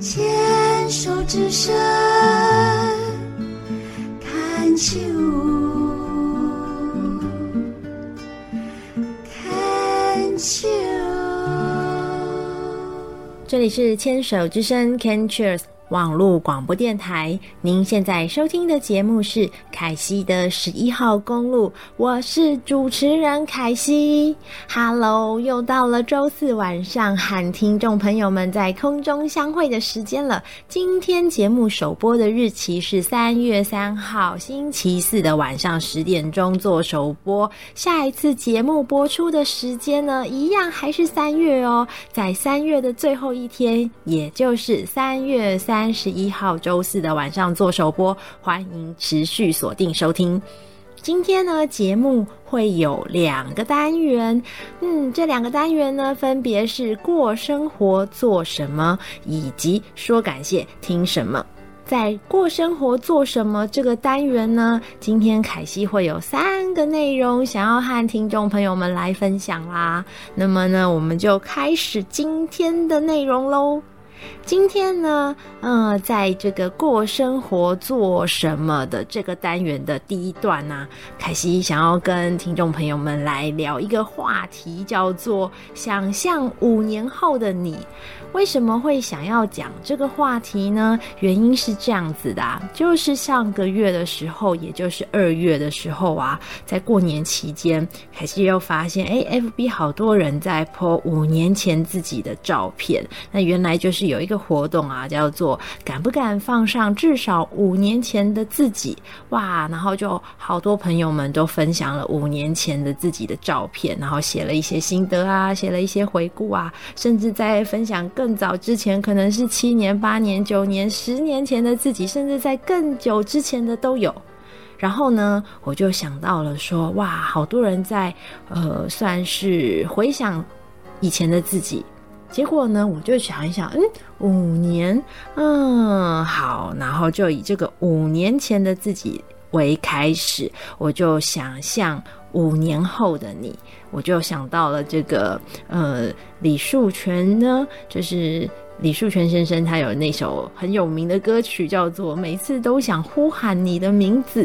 牵手之声看秋，看秋。这里是牵手之声 Can Cheers。网络广播电台，您现在收听的节目是凯西的十一号公路，我是主持人凯西。Hello，又到了周四晚上和听众朋友们在空中相会的时间了。今天节目首播的日期是三月三号星期四的晚上十点钟做首播。下一次节目播出的时间呢，一样还是三月哦，在三月的最后一天，也就是三月三。三十一号周四的晚上做首播，欢迎持续锁定收听。今天呢，节目会有两个单元，嗯，这两个单元呢，分别是过生活做什么，以及说感谢听什么。在过生活做什么这个单元呢，今天凯西会有三个内容想要和听众朋友们来分享啦。那么呢，我们就开始今天的内容喽。今天呢，呃，在这个过生活做什么的这个单元的第一段呢，凯西想要跟听众朋友们来聊一个话题，叫做“想象五年后的你”。为什么会想要讲这个话题呢？原因是这样子的啊，就是上个月的时候，也就是二月的时候啊，在过年期间，凯西又发现，哎，FB 好多人在 po 五年前自己的照片。那原来就是有一个活动啊，叫做“敢不敢放上至少五年前的自己”。哇，然后就好多朋友们都分享了五年前的自己的照片，然后写了一些心得啊，写了一些回顾啊，甚至在分享。更早之前，可能是七年、八年、九年、十年前的自己，甚至在更久之前的都有。然后呢，我就想到了说，哇，好多人在呃，算是回想以前的自己。结果呢，我就想一想，嗯，五年，嗯，好，然后就以这个五年前的自己为开始，我就想象五年后的你。我就想到了这个，呃，李树全呢，就是李树全先生，他有那首很有名的歌曲，叫做《每次都想呼喊你的名字》。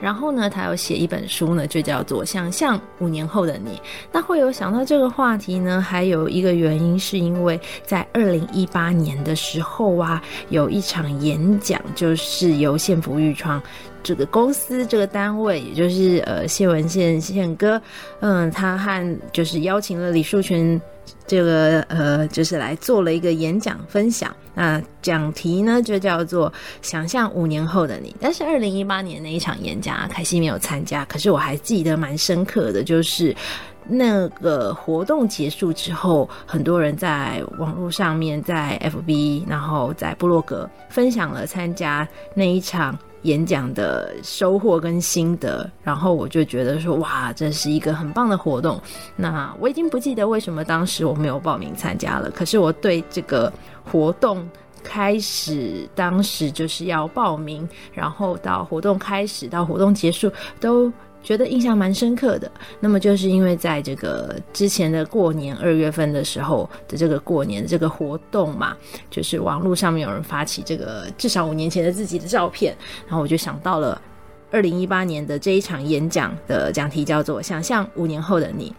然后呢，他有写一本书呢，就叫做《想象五年后的你》。那会有想到这个话题呢，还有一个原因，是因为在二零一八年的时候啊，有一场演讲，就是由幸福育创。这个公司这个单位，也就是呃谢文宪宪哥，嗯，他和就是邀请了李树群，这个呃就是来做了一个演讲分享。那讲题呢就叫做“想象五年后的你”。但是二零一八年那一场演讲，凯西没有参加，可是我还记得蛮深刻的，就是那个活动结束之后，很多人在网络上面，在 FB，然后在部落格分享了参加那一场。演讲的收获跟心得，然后我就觉得说，哇，这是一个很棒的活动。那我已经不记得为什么当时我没有报名参加了，可是我对这个活动开始，当时就是要报名，然后到活动开始到活动结束都。觉得印象蛮深刻的，那么就是因为在这个之前的过年二月份的时候的这个过年的这个活动嘛，就是网络上面有人发起这个至少五年前的自己的照片，然后我就想到了。二零一八年的这一场演讲的讲题叫做“想象五年后的你”，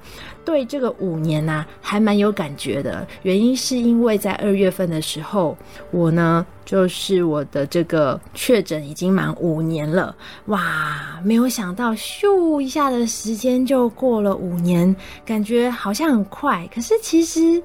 对这个五年呐、啊、还蛮有感觉的。原因是因为在二月份的时候，我呢就是我的这个确诊已经满五年了，哇！没有想到咻一下的时间就过了五年，感觉好像很快，可是其实。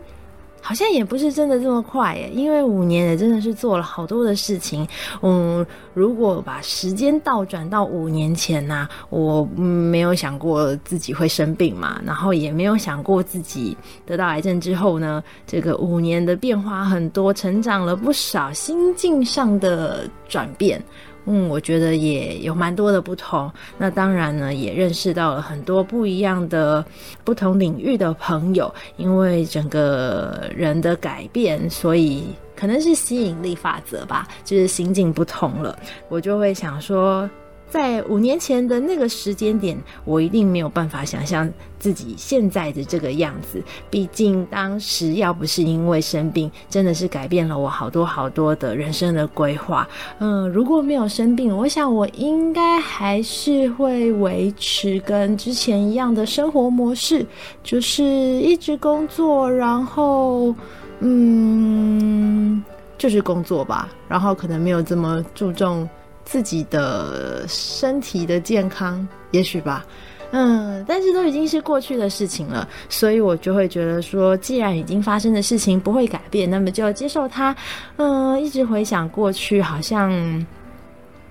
好像也不是真的这么快耶，因为五年也真的是做了好多的事情。嗯，如果把时间倒转到五年前呢、我没有想过自己会生病嘛，然后也没有想过自己得到癌症之后呢，这个五年的变化很多，成长了不少，心境上的转变。嗯，我觉得也有蛮多的不同。那当然呢，也认识到了很多不一样的不同领域的朋友。因为整个人的改变，所以可能是吸引力法则吧，就是心境不同了。我就会想说，在五年前的那个时间点，我一定没有办法想象自己现在的这个样子。毕竟当时要不是因为生病，真的是改变了我好多好多的人生的规划。嗯，如果没有生病，我想我应该还是会维持跟之前一样的生活模式，就是一直工作，然后嗯，就是工作吧，然后可能没有这么注重。自己的身体的健康，也许吧，嗯，但是都已经是过去的事情了，所以我就会觉得说，既然已经发生的事情不会改变，那么就接受它。嗯，一直回想过去，好像，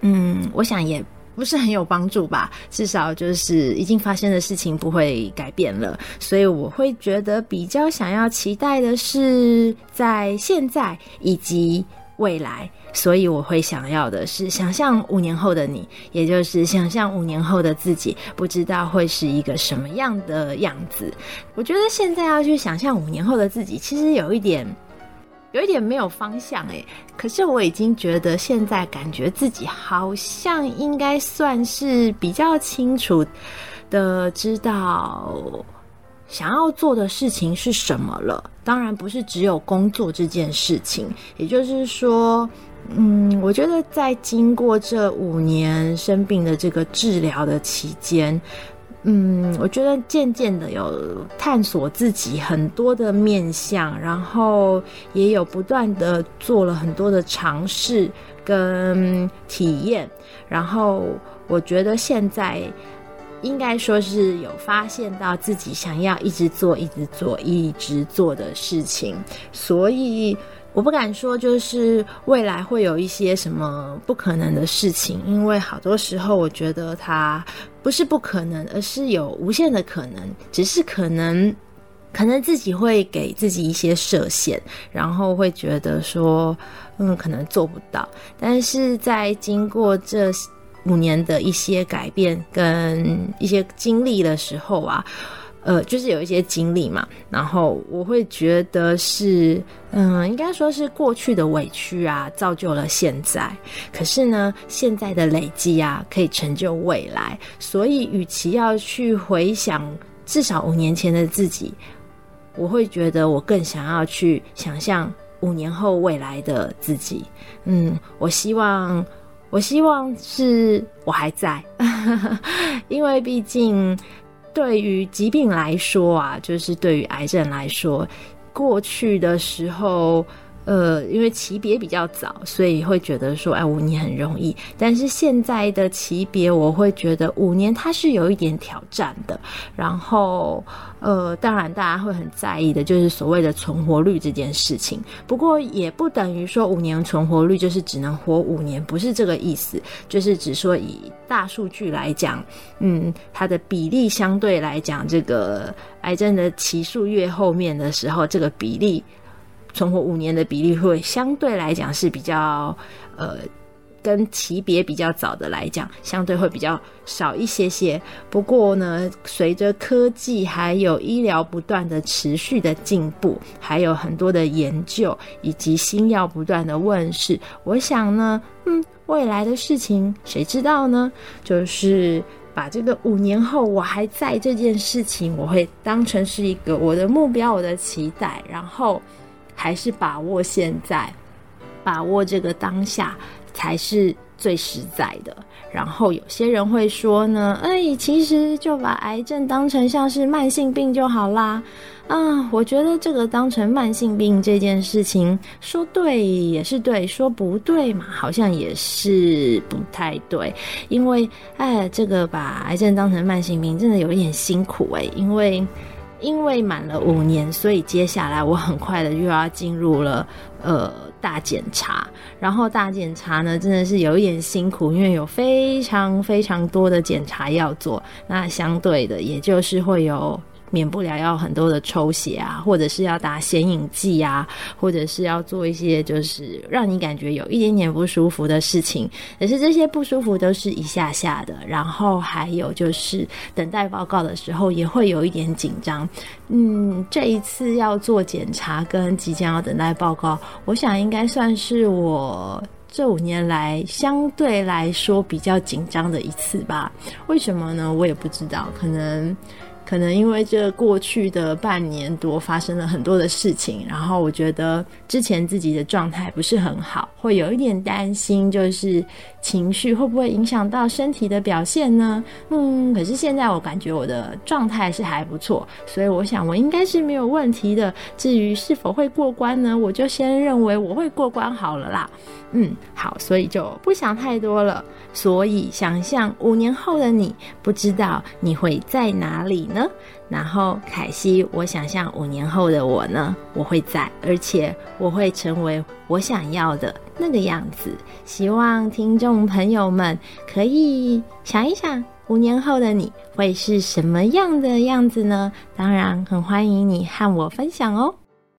嗯，我想也不是很有帮助吧。至少就是已经发生的事情不会改变了，所以我会觉得比较想要期待的是在现在以及未来。所以我会想要的是想象五年后的你，也就是想象五年后的自己，不知道会是一个什么样的样子。我觉得现在要去想象五年后的自己，其实有一点，有一点没有方向诶。可是我已经觉得现在感觉自己好像应该算是比较清楚的知道。想要做的事情是什么了？当然不是只有工作这件事情。也就是说，嗯，我觉得在经过这五年生病的这个治疗的期间，嗯，我觉得渐渐的有探索自己很多的面向，然后也有不断的做了很多的尝试跟体验，然后我觉得现在。应该说是有发现到自己想要一直做、一直做、一直做的事情，所以我不敢说就是未来会有一些什么不可能的事情，因为好多时候我觉得它不是不可能，而是有无限的可能，只是可能可能自己会给自己一些设限，然后会觉得说嗯，可能做不到，但是在经过这。五年的一些改变跟一些经历的时候啊，呃，就是有一些经历嘛，然后我会觉得是，嗯，应该说是过去的委屈啊，造就了现在。可是呢，现在的累积啊，可以成就未来。所以，与其要去回想至少五年前的自己，我会觉得我更想要去想象五年后未来的自己。嗯，我希望。我希望是我还在，因为毕竟对于疾病来说啊，就是对于癌症来说，过去的时候。呃，因为期别比较早，所以会觉得说，哎，五年很容易。但是现在的期别，我会觉得五年它是有一点挑战的。然后，呃，当然大家会很在意的就是所谓的存活率这件事情。不过也不等于说五年存活率就是只能活五年，不是这个意思。就是只说以大数据来讲，嗯，它的比例相对来讲，这个癌症的期数越后面的时候，这个比例。存活五年的比例会相对来讲是比较，呃，跟级别比较早的来讲，相对会比较少一些些。不过呢，随着科技还有医疗不断的持续的进步，还有很多的研究以及新药不断的问世，我想呢，嗯，未来的事情谁知道呢？就是把这个五年后我还在这件事情，我会当成是一个我的目标，我的期待，然后。还是把握现在，把握这个当下才是最实在的。然后有些人会说呢，哎，其实就把癌症当成像是慢性病就好啦。啊，我觉得这个当成慢性病这件事情，说对也是对，说不对嘛，好像也是不太对。因为，哎，这个把癌症当成慢性病，真的有一点辛苦哎，因为。因为满了五年，所以接下来我很快的又要进入了呃大检查，然后大检查呢真的是有一点辛苦，因为有非常非常多的检查要做，那相对的也就是会有。免不了要很多的抽血啊，或者是要打显影剂啊，或者是要做一些就是让你感觉有一点点不舒服的事情。可是这些不舒服都是一下下的，然后还有就是等待报告的时候也会有一点紧张。嗯，这一次要做检查跟即将要等待报告，我想应该算是我这五年来相对来说比较紧张的一次吧。为什么呢？我也不知道，可能。可能因为这过去的半年多发生了很多的事情，然后我觉得之前自己的状态不是很好，会有一点担心，就是情绪会不会影响到身体的表现呢？嗯，可是现在我感觉我的状态是还不错，所以我想我应该是没有问题的。至于是否会过关呢，我就先认为我会过关好了啦。嗯，好，所以就不想太多了。所以想象五年后的你，不知道你会在哪里呢？然后凯西，我想象五年后的我呢，我会在，而且我会成为我想要的那个样子。希望听众朋友们可以想一想，五年后的你会是什么样的样子呢？当然，很欢迎你和我分享哦。